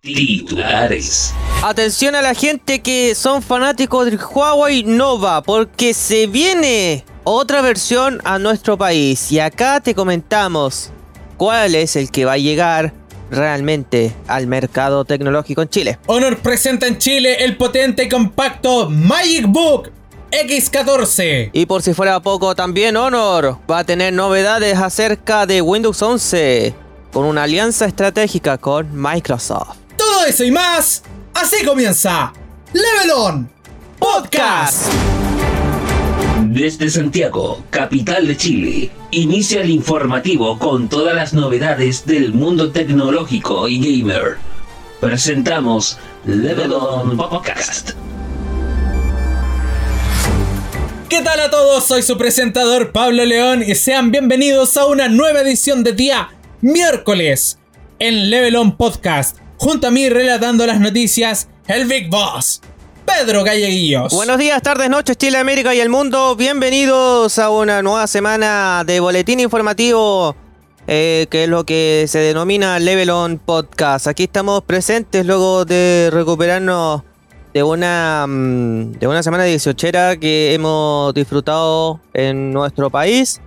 Titulares. Atención a la gente que son fanáticos del Huawei Nova, porque se viene otra versión a nuestro país. Y acá te comentamos cuál es el que va a llegar realmente al mercado tecnológico en Chile. Honor presenta en Chile el potente y compacto Magic Book X14. Y por si fuera poco, también Honor va a tener novedades acerca de Windows 11 con una alianza estratégica con Microsoft. Eso y más, así comienza Level On Podcast. Desde Santiago, capital de Chile, inicia el informativo con todas las novedades del mundo tecnológico y gamer. Presentamos Level On Podcast. ¿Qué tal a todos? Soy su presentador Pablo León y sean bienvenidos a una nueva edición de día miércoles en Level On Podcast. Junto a mí relatando las noticias, el Big Boss, Pedro Galleguillos. Buenos días, tardes, noches, Chile, América y el mundo. Bienvenidos a una nueva semana de boletín informativo, eh, que es lo que se denomina Level On Podcast. Aquí estamos presentes luego de recuperarnos de una, mm, de una semana 18 que hemos disfrutado en nuestro país.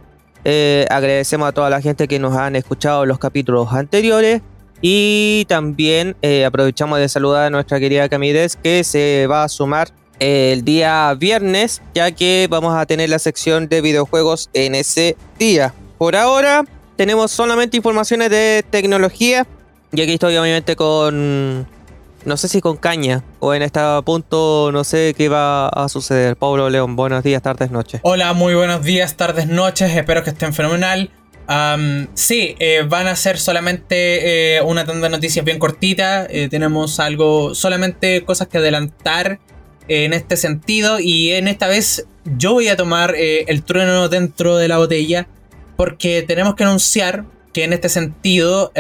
Eh, agradecemos a toda la gente que nos han escuchado los capítulos anteriores. Y también eh, aprovechamos de saludar a nuestra querida Camides que se va a sumar el día viernes, ya que vamos a tener la sección de videojuegos en ese día. Por ahora tenemos solamente informaciones de tecnología. Y aquí estoy obviamente con no sé si con caña o en este punto no sé qué va a suceder. Pablo León, buenos días, tardes, noches. Hola, muy buenos días, tardes, noches. Espero que estén fenomenal. Am, sí, eh, van a ser solamente eh, una tanda de noticias bien cortita. Eh, tenemos algo, solamente cosas que adelantar en este sentido. Y en esta vez yo voy a tomar el trueno dentro de la botella. Porque tenemos que anunciar que en este sentido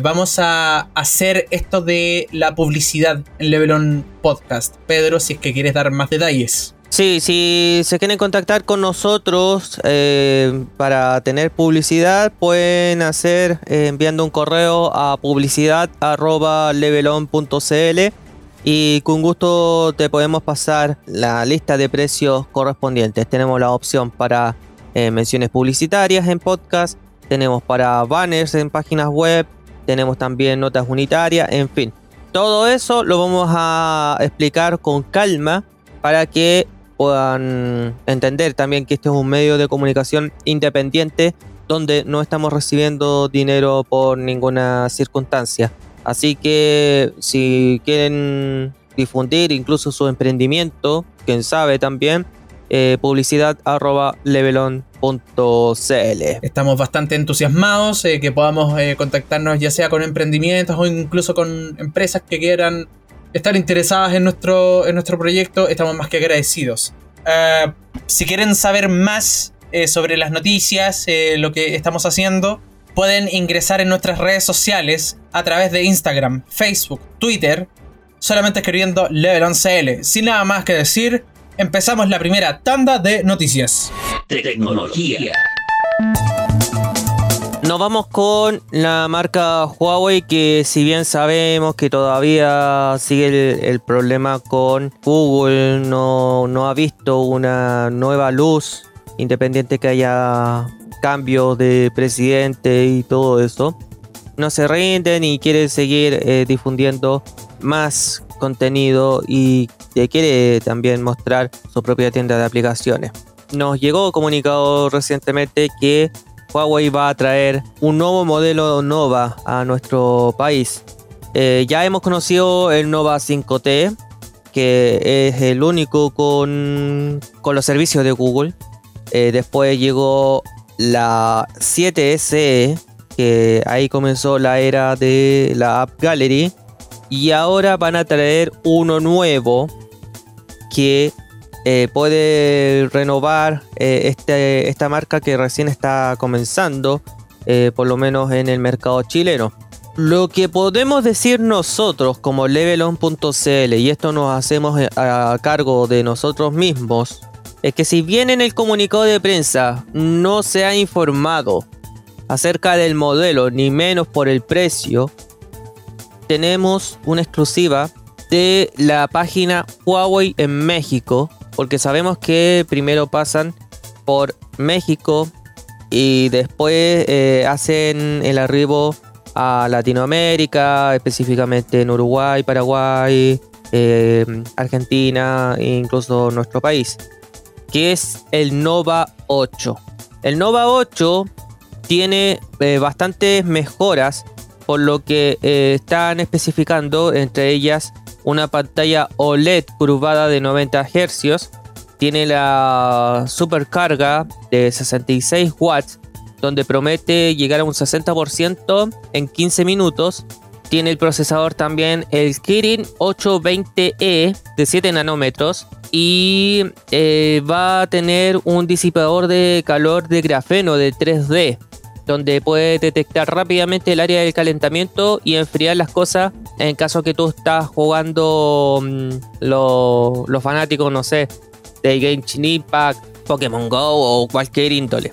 vamos a hacer esto de la publicidad en Levelon Podcast. Pedro, si es que quieres dar más detalles. Sí, si se quieren contactar con nosotros eh, para tener publicidad, pueden hacer eh, enviando un correo a publicidad.levelon.cl y con gusto te podemos pasar la lista de precios correspondientes. Tenemos la opción para eh, menciones publicitarias en podcast, tenemos para banners en páginas web, tenemos también notas unitarias, en fin. Todo eso lo vamos a explicar con calma para que puedan entender también que este es un medio de comunicación independiente donde no estamos recibiendo dinero por ninguna circunstancia. Así que si quieren difundir incluso su emprendimiento, quién sabe también, eh, publicidad arroba levelon.cl. Estamos bastante entusiasmados eh, que podamos eh, contactarnos ya sea con emprendimientos o incluso con empresas que quieran estar interesadas en nuestro, en nuestro proyecto. Estamos más que agradecidos. Eh, si quieren saber más eh, sobre las noticias, eh, lo que estamos haciendo, pueden ingresar en nuestras redes sociales a través de Instagram, Facebook, Twitter, solamente escribiendo LevelonCL. Sin nada más que decir, empezamos la primera tanda de noticias. Tecnología. Nos vamos con la marca Huawei que si bien sabemos que todavía sigue el, problema con Google, no, no ha visto una nueva luz independiente que haya cambios de presidente y todo eso. No se rinden y quieren seguir eh, difundiendo más contenido y eh, quiere también mostrar su propia tienda de aplicaciones. Nos llegó comunicado recientemente que Huawei va a traer un nuevo modelo Nova a nuestro país. Eh, ya hemos conocido el Nova 5T, que es el único con, con los servicios de Google. Eh, después llegó la 7SE, que ahí comenzó la era de la App Gallery. Y ahora van a traer uno nuevo que eh, puede renovar eh, este, esta marca que recién está comenzando, eh, por lo menos en el mercado chileno. Lo que podemos decir nosotros como levelon.cl, y esto nos hacemos a cargo de nosotros mismos, es que si bien en el comunicado de prensa no se ha informado acerca del modelo, ni menos por el precio, tenemos una exclusiva de la página Huawei en México, porque sabemos que primero pasan por México y después eh, hacen el arribo a Latinoamérica, específicamente en Uruguay, Paraguay, eh, Argentina e incluso nuestro país, que es el Nova 8. El Nova 8 tiene eh, bastantes mejoras, por lo que están especificando entre ellas una pantalla OLED curvada de 90 Hz, tiene la supercarga de 66 watts, donde promete llegar a un 60% en 15 minutos. Tiene el procesador también el Kirin 820E de 7 nanómetros. Y eh, va a tener un disipador de calor de grafeno de 3D donde puede detectar rápidamente el área del calentamiento y enfriar las cosas en caso que tú estás jugando mm, los fanáticos, no sé, de Genshin Impact, Pokémon Go o cualquier índole.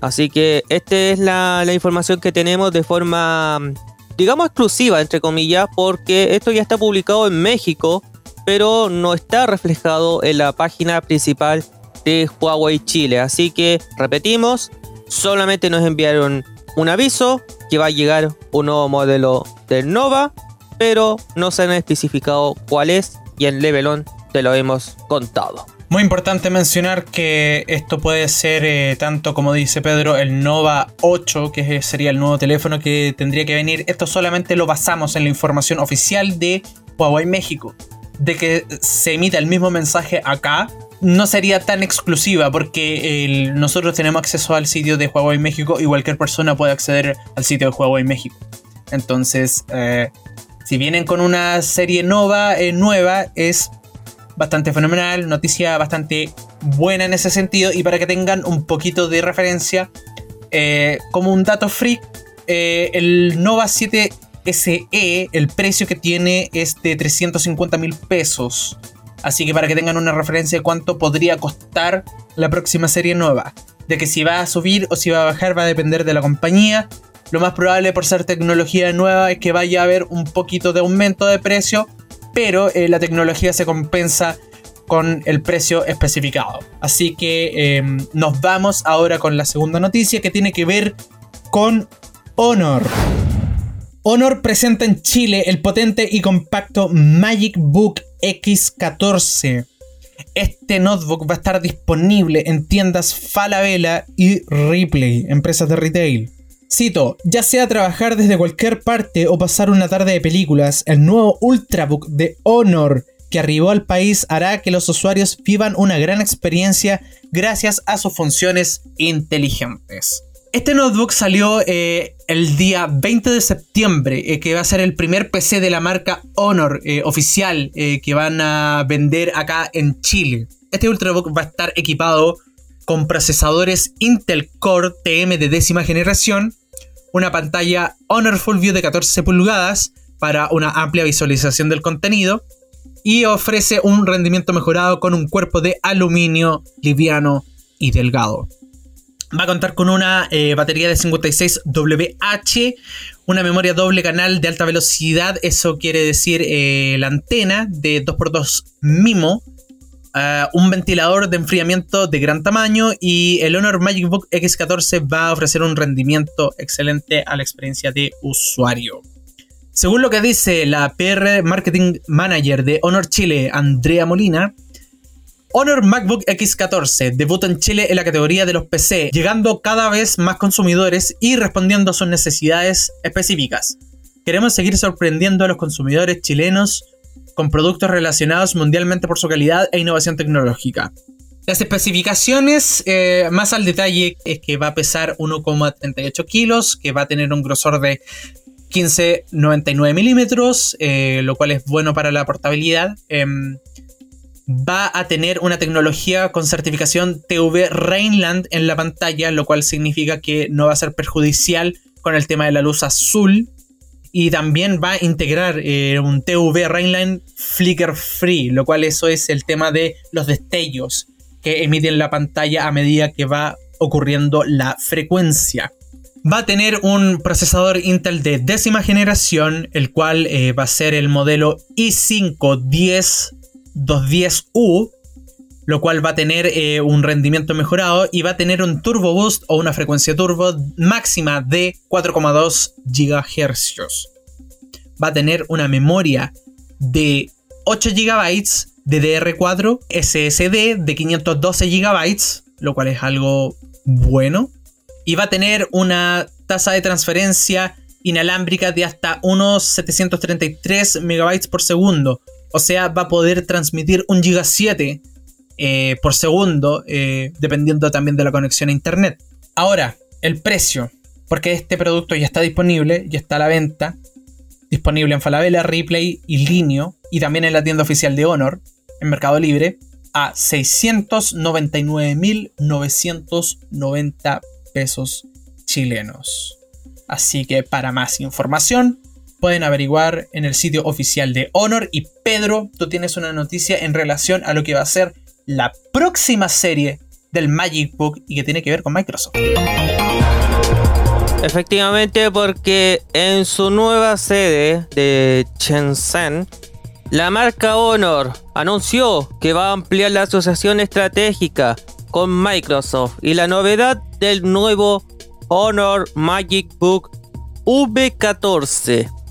Así que esta es la, la información que tenemos de forma, mm, digamos, exclusiva, entre comillas, porque esto ya está publicado en México, pero no está reflejado en la página principal de Huawei Chile. Así que repetimos, solamente nos enviaron un aviso que va a llegar un nuevo modelo del Nova, pero no se han especificado cuál es y en Levelon te lo hemos contado. Muy importante mencionar que esto puede ser eh, tanto como dice Pedro el Nova 8, que sería el nuevo teléfono que tendría que venir. Esto solamente lo basamos en la información oficial de Huawei México. De que se emita el mismo mensaje acá, no sería tan exclusiva porque nosotros tenemos acceso al sitio de Huawei México y cualquier persona puede acceder al sitio de Huawei México. Entonces, eh, si vienen con una serie nova, eh, nueva, es bastante fenomenal, noticia bastante buena en ese sentido y para que tengan un poquito de referencia, eh, como un dato freak, el Nova 7 SE, el precio que tiene es de 350 mil pesos. Así que para que tengan una referencia de cuánto podría costar la próxima serie nueva. De que si va a subir o si va a bajar va a depender de la compañía. Lo más probable por ser tecnología nueva es que vaya a haber un poquito de aumento de precio, pero eh, la tecnología se compensa con el precio especificado. Así que em, nos vamos ahora con la segunda noticia que tiene que ver con Honor. Honor presenta en Chile el potente y compacto Magic Book X14. Este notebook va a estar disponible en tiendas Falabella y Ripley, empresas de retail. Cito, ya sea trabajar desde cualquier parte o pasar una tarde de películas, el nuevo Ultrabook de Honor que arribó al país hará que los usuarios vivan una gran experiencia gracias a sus funciones inteligentes. Este notebook salió eh, el día 20 de septiembre, eh, que va a ser el primer PC de la marca Honor eh, oficial que van a vender acá en Chile. Este Ultrabook va a estar equipado con procesadores Intel Core TM de décima generación, una pantalla Honor Full View de 14 pulgadas para una amplia visualización del contenido y ofrece un rendimiento mejorado con un cuerpo de aluminio liviano y delgado. Va a contar con una eh, batería de 56WH, una memoria doble canal de alta velocidad, eso quiere decir eh, la antena de 2x2 MIMO, eh, un ventilador de enfriamiento de gran tamaño y el Honor Magic Book X14 va a ofrecer un rendimiento excelente a la experiencia de usuario. Según lo que dice la PR Marketing Manager de Honor Chile, Andrea Molina, Honor MacBook X14 debuta en Chile en la categoría de los PC, llegando cada vez más consumidores y respondiendo a sus necesidades específicas. Queremos seguir sorprendiendo a los consumidores chilenos con productos relacionados mundialmente por su calidad e innovación tecnológica. Las especificaciones eh, más al detalle es que va a pesar 1,38 kilos, que va a tener un grosor de 15,99 milímetros, eh, lo cual es bueno para la portabilidad. Em, va a tener una tecnología con certificación TV Rainland en la pantalla, lo cual significa que no va a ser perjudicial con el tema de la luz azul. Y también va a integrar eh, un TV Rainland Flicker Free, lo cual eso es el tema de los destellos que emiten la pantalla a medida que va ocurriendo la frecuencia. Va a tener un procesador Intel de décima generación, el cual eh, va a ser el modelo i5 10210U, lo cual va a tener eh, un rendimiento mejorado y va a tener un turbo boost o una frecuencia turbo máxima de 4,2 GHz. Va a tener una memoria de 8 GB DDR4 SSD de 512 GB, lo cual es algo bueno. Y va a tener una tasa de transferencia inalámbrica de hasta unos 733 MB por segundo. O sea, va a poder transmitir un GB 7 eh, por segundo, eh, dependiendo también de la conexión a internet. Ahora, el precio, porque este producto ya está disponible, ya está a la venta, disponible en Falabella, Replay y Linio, y también en la tienda oficial de Honor, en Mercado Libre, a 699.990 pesos chilenos. Así que para más información, pueden averiguar en el sitio oficial de Honor. Y Pedro, tú tienes una noticia en relación a lo que va a ser la próxima serie del Magic Book y que tiene que ver con Microsoft. Efectivamente, porque en su nueva sede de Shenzhen, la marca Honor anunció que va a ampliar la asociación estratégica con Microsoft y la novedad del nuevo Honor Magic Book V14.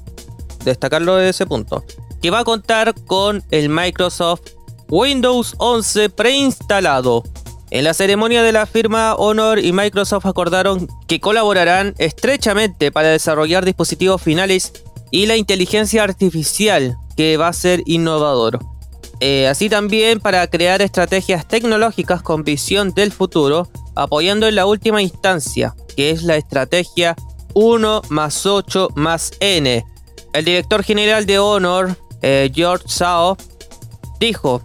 Destacarlo de ese punto. Que va a contar con el Microsoft Windows 11 preinstalado. En la ceremonia de la firma Honor y Microsoft acordaron que colaborarán estrechamente para desarrollar dispositivos finales y la inteligencia artificial que va a ser innovador. Eh, así también para crear estrategias tecnológicas con visión del futuro, apoyando en la última instancia, que es la estrategia 1 más 8 más N. El director general de Honor, eh, George Sao, dijo,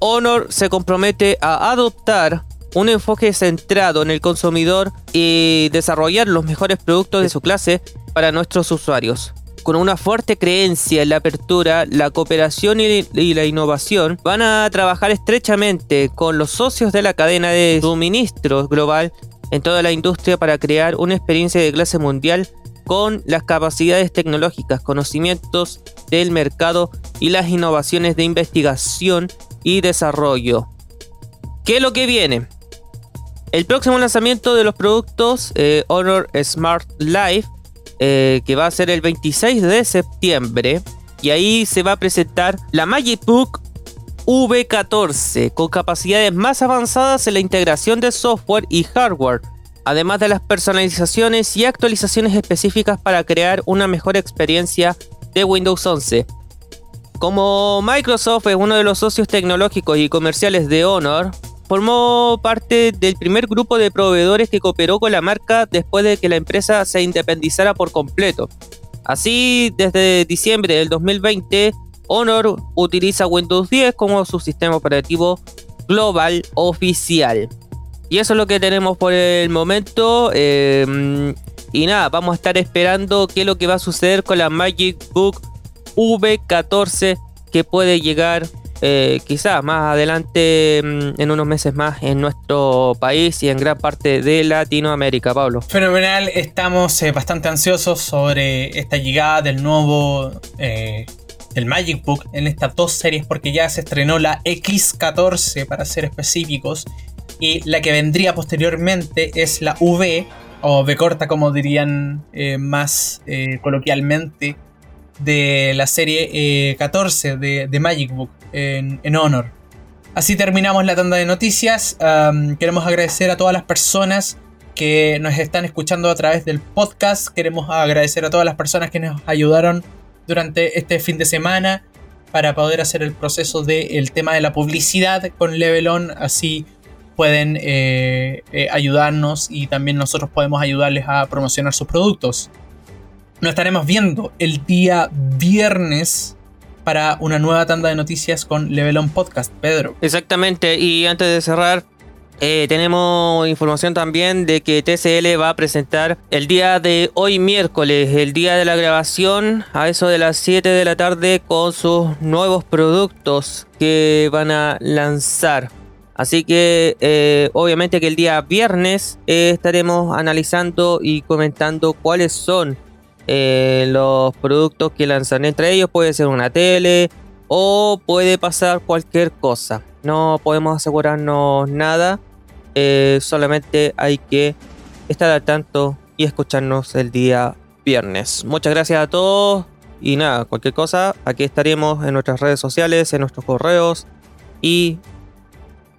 Honor se compromete a adoptar un enfoque centrado en el consumidor y desarrollar los mejores productos de su clase para nuestros usuarios. Con una fuerte creencia en la apertura, la cooperación y la innovación, van a trabajar estrechamente con los socios de la cadena de suministros global en toda la industria para crear una experiencia de clase mundial con las capacidades tecnológicas, conocimientos del mercado y las innovaciones de investigación y desarrollo. ¿Qué es lo que viene? El próximo lanzamiento de los productos eh, Honor Smart Life, eh, que va a ser el 26 de septiembre, y ahí se va a presentar la Magic Book V14 con capacidades más avanzadas en la integración de software y hardware, además de las personalizaciones y actualizaciones específicas para crear una mejor experiencia de Windows 11. Como Microsoft es uno de los socios tecnológicos y comerciales de Honor, formó parte del primer grupo de proveedores que cooperó con la marca después de que la empresa se independizara por completo. Así, desde diciembre del 2020, Honor utiliza Windows 10 como su sistema operativo global oficial. Y eso es lo que tenemos por el momento. Eh, y nada, vamos a estar esperando qué es lo que va a suceder con la Magic Book V14 que puede llegar eh, quizás más adelante mm, en unos meses más en nuestro país y en gran parte de Latinoamérica, Pablo. Fenomenal, estamos eh, bastante ansiosos sobre esta llegada del nuevo eh, Magic Book en estas dos series porque ya se estrenó la X14 para ser específicos y la que vendría posteriormente es la V o V corta como dirían más coloquialmente de la serie 14 eh, de, Magic Book en, Honor. Así terminamos la tanda de noticias. queremos agradecer a todas las personas que nos están escuchando a través del podcast. Queremos agradecer a todas las personas que nos ayudaron durante este fin de semana para poder hacer el proceso del tema de la publicidad con Levelon. Así pueden eh, eh, ayudarnos y también nosotros podemos ayudarles a promocionar sus productos. Nos estaremos viendo el día viernes para una nueva tanda de noticias con Levelon Podcast, Pedro. Exactamente, y antes de cerrar, eh, tenemos información también de que TCL va a presentar el día de hoy miércoles, el día de la grabación, a eso de las 7 de la tarde, con sus nuevos productos que van a lanzar. Así que eh, obviamente que el día viernes eh, estaremos analizando y comentando cuáles son eh, los productos que lanzan entre ellos. Puede ser una tele o puede pasar cualquier cosa. No podemos asegurarnos nada. solamente hay que estar al tanto y escucharnos el día viernes. Muchas gracias a todos. Y nada, cualquier cosa, aquí estaremos en nuestras redes sociales, en nuestros correos y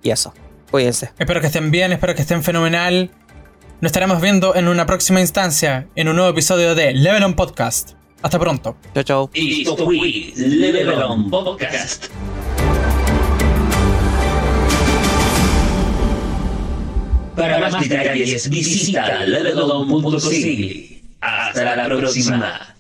y eso, cuídense. Espero que estén bien, espero que estén fenomenal. Nos estaremos viendo en una próxima instancia, en un nuevo episodio de Level On Podcast. Hasta pronto. Chao, chao. esto fue Level On Podcast. Para más detalles visita levelon.cl. Hasta la próxima.